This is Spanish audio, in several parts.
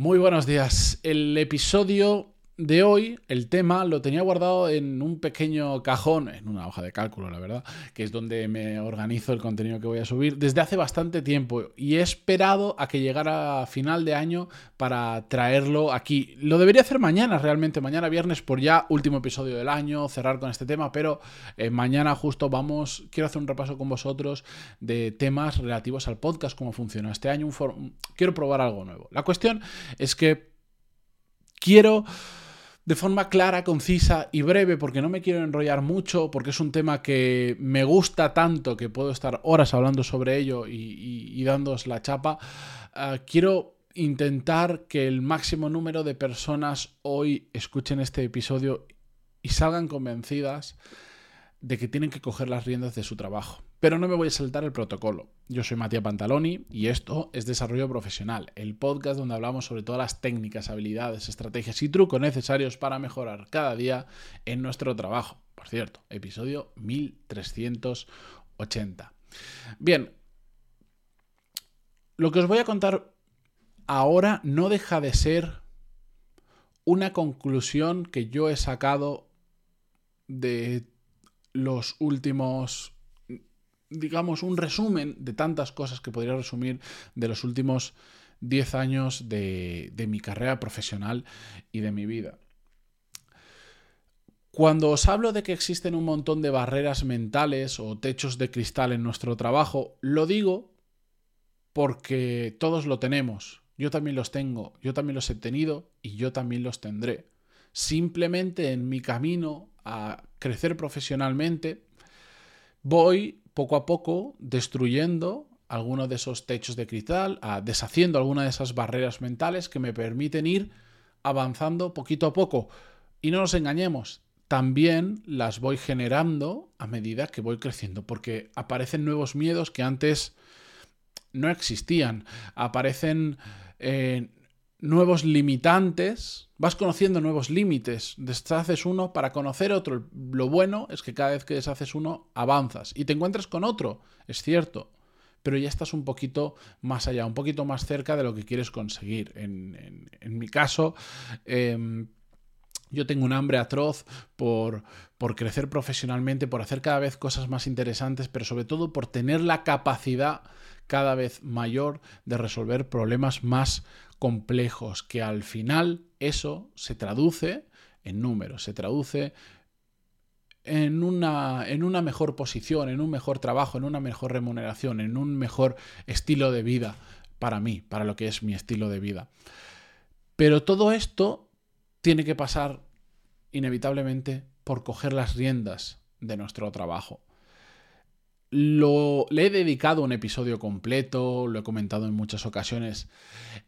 Muy buenos días. El episodio de hoy, el tema, lo tenía guardado en un pequeño cajón, en una hoja de cálculo, la verdad, que es donde me organizo el contenido que voy a subir desde hace bastante tiempo y he esperado a que llegara final de año para traerlo aquí. Lo debería hacer mañana, realmente, mañana viernes, por ya último episodio del año, cerrar con este tema, pero eh, mañana justo vamos, quiero hacer un repaso con vosotros de temas relativos al podcast, cómo funciona este año, quiero probar algo nuevo. La cuestión es que quiero de forma clara, concisa y breve, porque no me quiero enrollar mucho, porque es un tema que me gusta tanto que puedo estar horas hablando sobre ello y, y, la chapa. Ah, quiero intentar que el máximo número de personas hoy escuchen este episodio y salgan convencidas de que tienen que coger las riendas de su trabajo. Pero no me voy a saltar el protocolo. Yo soy Matías Pantaloni y esto es Desarrollo Profesional, el podcast donde hablamos sobre todas las técnicas, habilidades, estrategias y trucos necesarios para mejorar cada día en nuestro trabajo. Por cierto, episodio 1380. Bien, lo que os voy a contar ahora no deja de ser una conclusión que yo he sacado de los últimos digamos, un resumen de tantas cosas que podría resumir de los últimos 10 años de, mi carrera profesional y de mi vida. Cuando os hablo de que existen un montón de barreras mentales o techos de cristal en nuestro trabajo, lo digo porque todos lo tenemos. Yo también los tengo, yo también los he tenido y yo también los tendré. Simplemente en mi camino a crecer profesionalmente, voy poco a poco destruyendo algunos de esos techos de cristal, deshaciendo algunas de esas barreras mentales que me permiten ir avanzando poquito a poco. Y no nos engañemos, también las voy generando a medida que voy creciendo, porque aparecen nuevos miedos que antes no existían, aparecen eh, nuevos limitantes, vas conociendo nuevos límites, deshaces uno para conocer otro. Lo bueno es que cada vez que deshaces uno, avanzas y te encuentras con otro, es cierto, pero ya estás un poquito más allá, un poquito más cerca de lo que quieres conseguir. En, mi caso, em, yo tengo un hambre atroz por, por crecer profesionalmente, por hacer cada vez cosas más interesantes, pero sobre todo por tener la capacidad cada vez mayor de resolver problemas más complejos, que al final eso se traduce en números, se traduce en una, en una mejor posición, en un mejor trabajo, en una mejor remuneración, en un mejor estilo de vida para mí, para lo que es mi estilo de vida. Pero todo esto tiene que pasar inevitablemente por coger las riendas de nuestro trabajo. Lo, le he dedicado un episodio completo, lo he comentado en muchas ocasiones.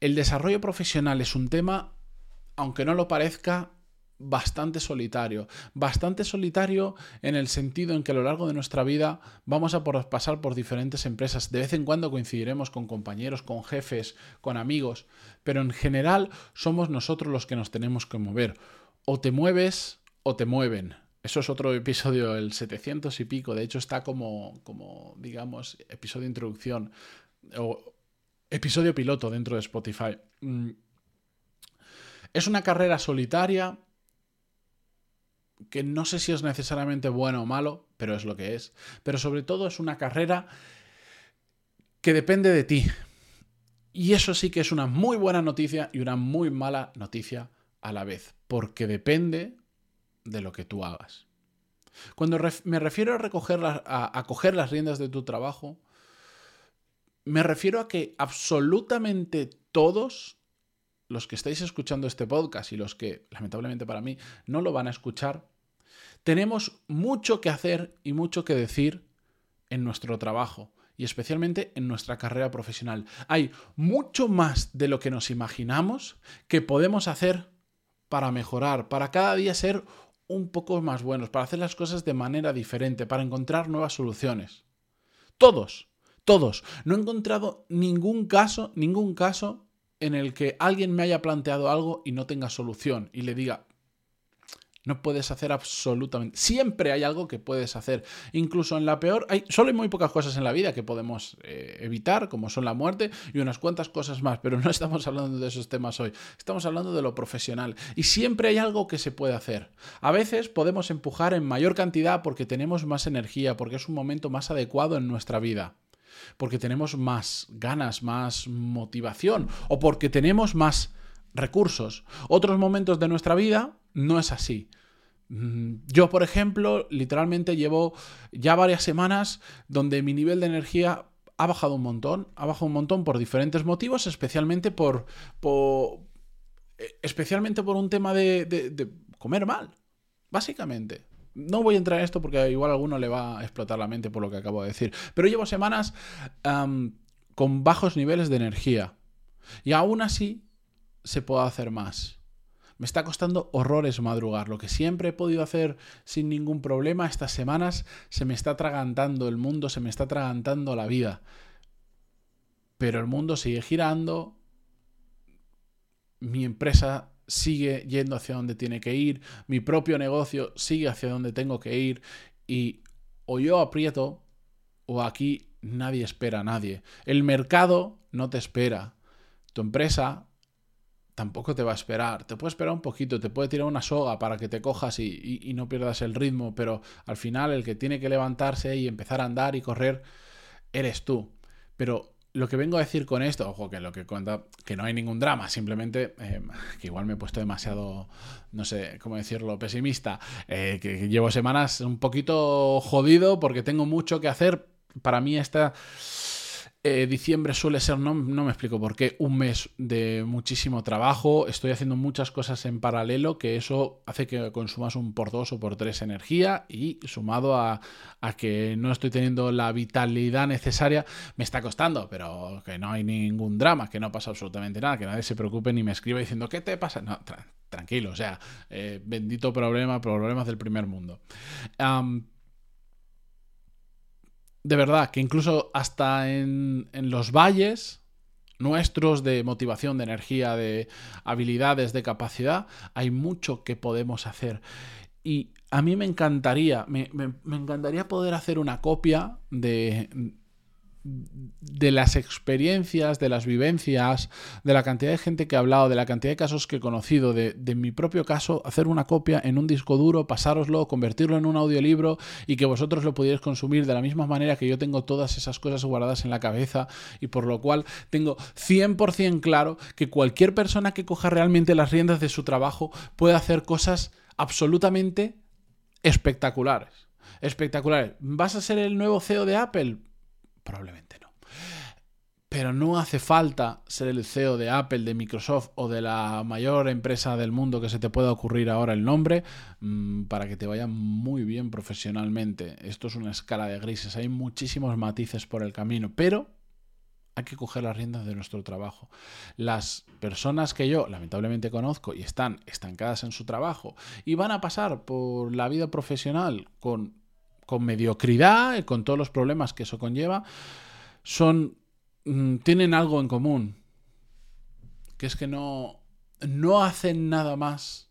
El desarrollo profesional es un tema, aunque no lo parezca, bastante solitario. Bastante solitario en el sentido en que a lo largo de nuestra vida vamos a pasar por diferentes empresas. De vez en cuando coincidiremos con compañeros, con jefes, con amigos, pero en general somos nosotros los que nos tenemos que mover. O te mueves o te mueven. Eso es otro episodio, el 700 y pico. De hecho, está como, como digamos, episodio de introducción o episodio piloto dentro de Spotify. Mm. Es una carrera solitaria que no sé si es necesariamente bueno o malo, pero es lo que es. Pero sobre todo es una carrera que depende de ti. Y eso sí que es una muy buena noticia y una muy mala noticia a la vez, porque depende de lo que tú hagas. Cuando me refiero a, recoger a, coger las riendas de tu trabajo, me refiero a que absolutamente todos los que estáis escuchando este podcast y los que, lamentablemente para mí, no lo van a escuchar, tenemos mucho que hacer y mucho que decir en nuestro trabajo y especialmente en nuestra carrera profesional. Hay mucho más de lo que nos imaginamos que podemos hacer para mejorar, para cada día ser un poco más buenos, para hacer las cosas de manera diferente, para encontrar nuevas soluciones. Todos, todos. No he encontrado ningún caso, ningún caso en el que alguien me haya planteado algo y no tenga solución y le diga, No puedes hacer absolutamente. Siempre hay algo que puedes hacer. Incluso en la peor. Hay... Solo hay muy pocas cosas en la vida que podemos eh, evitar, como son la muerte y unas cuantas cosas más. Pero no estamos hablando de esos temas hoy. Estamos hablando de lo profesional. Y siempre hay algo que se puede hacer. A veces podemos empujar en mayor cantidad porque tenemos más energía, porque es un momento más adecuado en nuestra vida. Porque tenemos más ganas, más motivación. O porque tenemos más recursos. Otros momentos de nuestra vida no es así. Mm, yo, por ejemplo, literalmente llevo ya varias semanas donde mi nivel de energía ha bajado un montón, ha bajado un montón por diferentes motivos, especialmente por, eh, especialmente por un tema de, comer mal, básicamente. No voy a entrar en esto porque igual a alguno le va a explotar la mente por lo que acabo de decir, pero llevo semanas con bajos niveles de energía y aún así se puede hacer más. Me está costando horrores madrugar. Lo que siempre he podido hacer sin ningún problema, estas semanas se me está atragantando el mundo, se me está atragantando la vida. Pero el mundo sigue girando, mi empresa sigue yendo hacia donde tiene que ir, mi propio negocio sigue hacia donde tengo que ir y o yo aprieto o aquí nadie espera a nadie. El mercado no te espera. Tu empresa tampoco te va a esperar. Te puede esperar un poquito, te puede tirar una soga para que te cojas y, no pierdas el ritmo, pero al final el que tiene que levantarse y empezar a andar y correr eres tú. Pero lo que vengo a decir con esto, ojo, que lo que cuenta, que no hay ningún drama, simplemente eh, que igual me he puesto demasiado, no sé cómo decirlo, pesimista, eh, que llevo semanas un poquito jodido porque tengo mucho que hacer. Para mí esta eh, diciembre suele ser, no, no, me explico por qué, un mes de muchísimo trabajo. Estoy haciendo muchas cosas en paralelo, que eso hace que consumas un por dos o por tres energía y sumado a, que no estoy teniendo la vitalidad necesaria, me está costando, pero que no hay ningún drama, que no pasa absolutamente nada, que nadie se preocupe ni me escriba diciendo, ¿qué te pasa? No, tranquilo, o sea, eh, bendito problema, problemas del primer mundo de verdad que incluso hasta en, los valles nuestros de motivación, de energía, de habilidades, de capacidad, hay mucho que podemos hacer. Y a mí me encantaría, me encantaría poder hacer una copia de, de las experiencias, de las vivencias, de la cantidad de gente que ha hablado, de la cantidad de casos que he conocido, de, mi propio caso, hacer una copia en un disco duro, pasároslo, convertirlo en un audiolibro y que vosotros lo pudierais consumir de la misma manera que yo tengo todas esas cosas guardadas en la cabeza y por lo cual tengo 100% claro que cualquier persona que coja realmente las riendas de su trabajo puede hacer cosas absolutamente espectaculares. Espectaculares. ¿Vas a ser el nuevo CEO de Apple? Probablemente no. Pero no hace falta ser el CEO de Apple, de Microsoft o de la mayor empresa del mundo que se te pueda ocurrir ahora el nombre mm, para que te vaya muy bien profesionalmente. Esto es una escala de grises, hay muchísimos matices por el camino, pero hay que coger las riendas de nuestro trabajo. Las personas que yo lamentablemente conozco y están estancadas en su trabajo y van a pasar por la vida profesional con con mediocridad y con todos los problemas que eso conlleva, son mm, tienen algo en común, que es que no no hacen nada más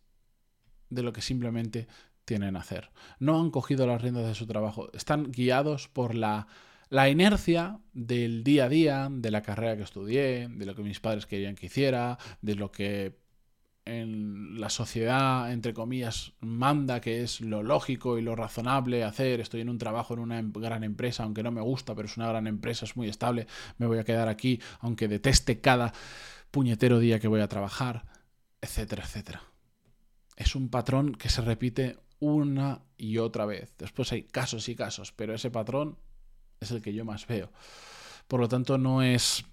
de lo que simplemente tienen que hacer. No han cogido las riendas de su trabajo, están guiados por la la inercia del día a día, de la carrera que estudié, de lo que mis padres querían que hiciera, de lo que en la sociedad, entre comillas, manda que es lo lógico y lo razonable hacer. Estoy en un trabajo en una em, gran empresa, aunque no me gusta, pero es una gran empresa, es muy estable. Me voy a quedar aquí, aunque deteste cada puñetero día que voy a trabajar, etcétera, etcétera. Es un patrón que se repite una y otra vez. Después hay casos y casos, pero ese patrón es el que yo más veo. Por lo tanto, no es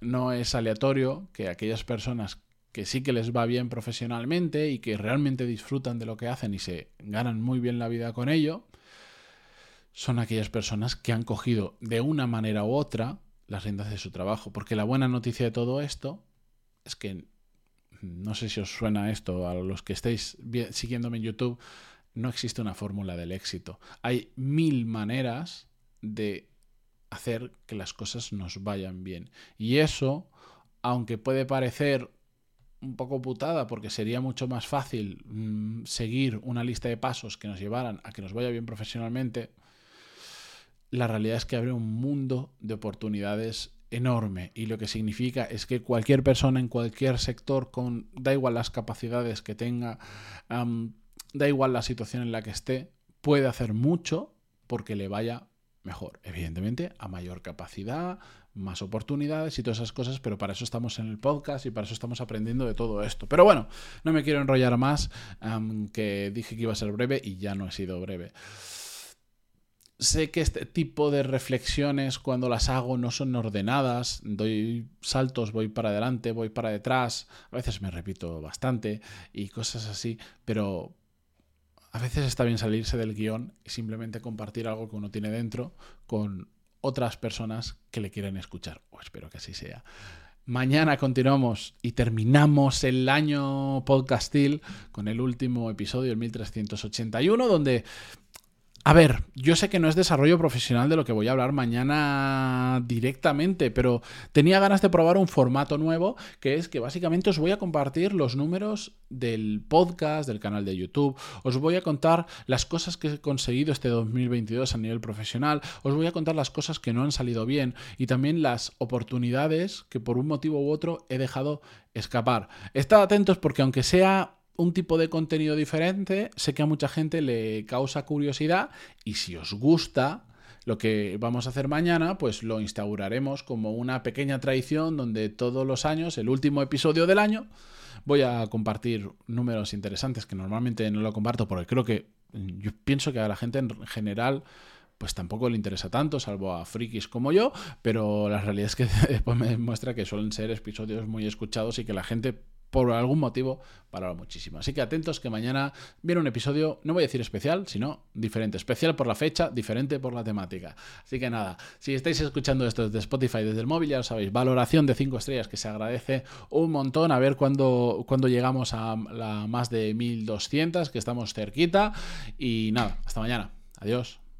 no es aleatorio que aquellas personas que sí que les va bien profesionalmente y que realmente disfrutan de lo que hacen y se ganan muy bien la vida con ello, son aquellas personas que han cogido de una manera u otra las riendas de su trabajo. Porque la buena noticia de todo esto es que, no sé si os suena esto a los que estéis siguiéndome en YouTube, no existe una fórmula del éxito. Hay mil maneras de hacer que las cosas nos vayan bien. Y eso, aunque puede parecer un poco putada porque sería mucho más fácil mm, seguir una lista de pasos que nos llevaran a que nos vaya bien profesionalmente, la realidad es que abre un mundo de oportunidades enorme. Y lo que significa es que cualquier persona en cualquier sector con da igual las capacidades que tenga da igual la situación en la que esté puede hacer mucho porque le vaya mejor. Evidentemente a mayor capacidad más oportunidades y todas esas cosas pero para eso estamos en el podcast y para eso estamos aprendiendo de todo esto. Pero bueno no me quiero enrollar más que dije que iba a ser breve y ya no he sido breve. Sé que este tipo de reflexiones cuando las hago no son ordenadas, doy saltos, voy para adelante, voy para detrás, a veces me repito bastante y cosas así, pero a veces está bien salirse del guion y simplemente compartir algo que uno tiene dentro con otras personas que le quieren escuchar, o espero que así sea. Mañana continuamos y terminamos el año podcastil con el último episodio, el 1381, donde a ver, yo sé que no es desarrollo profesional de lo que voy a hablar mañana directamente, pero tenía ganas de probar un formato nuevo, que es que básicamente os voy a compartir los números del podcast, del canal de YouTube, os voy a contar las cosas que he conseguido este 2022 a nivel profesional, os voy a contar las cosas que no han salido bien y también las oportunidades que por un motivo u otro he dejado escapar. Estad atentos porque aunque sea un tipo de contenido diferente, sé que a mucha gente le causa curiosidad y si os gusta lo que vamos a hacer mañana, pues lo instauraremos como una pequeña tradición donde todos los años, el último episodio del año, voy a compartir números interesantes que normalmente no lo comparto porque creo que yo pienso que a la gente en general pues tampoco le interesa tanto, salvo a frikis como yo, pero la realidad es que después me demuestra que suelen ser episodios muy escuchados y que la gente por algún motivo para muchísimo. Así que atentos que mañana viene un episodio, no voy a decir especial, sino diferente. Especial por la fecha, diferente por la temática. Así que nada, si estáis escuchando esto desde Spotify, desde el móvil, ya lo sabéis, valoración de 5 estrellas que se agradece un montón. A ver cuándo, cuando llegamos a la más de 1200, que estamos cerquita. Y nada, hasta mañana. Adiós.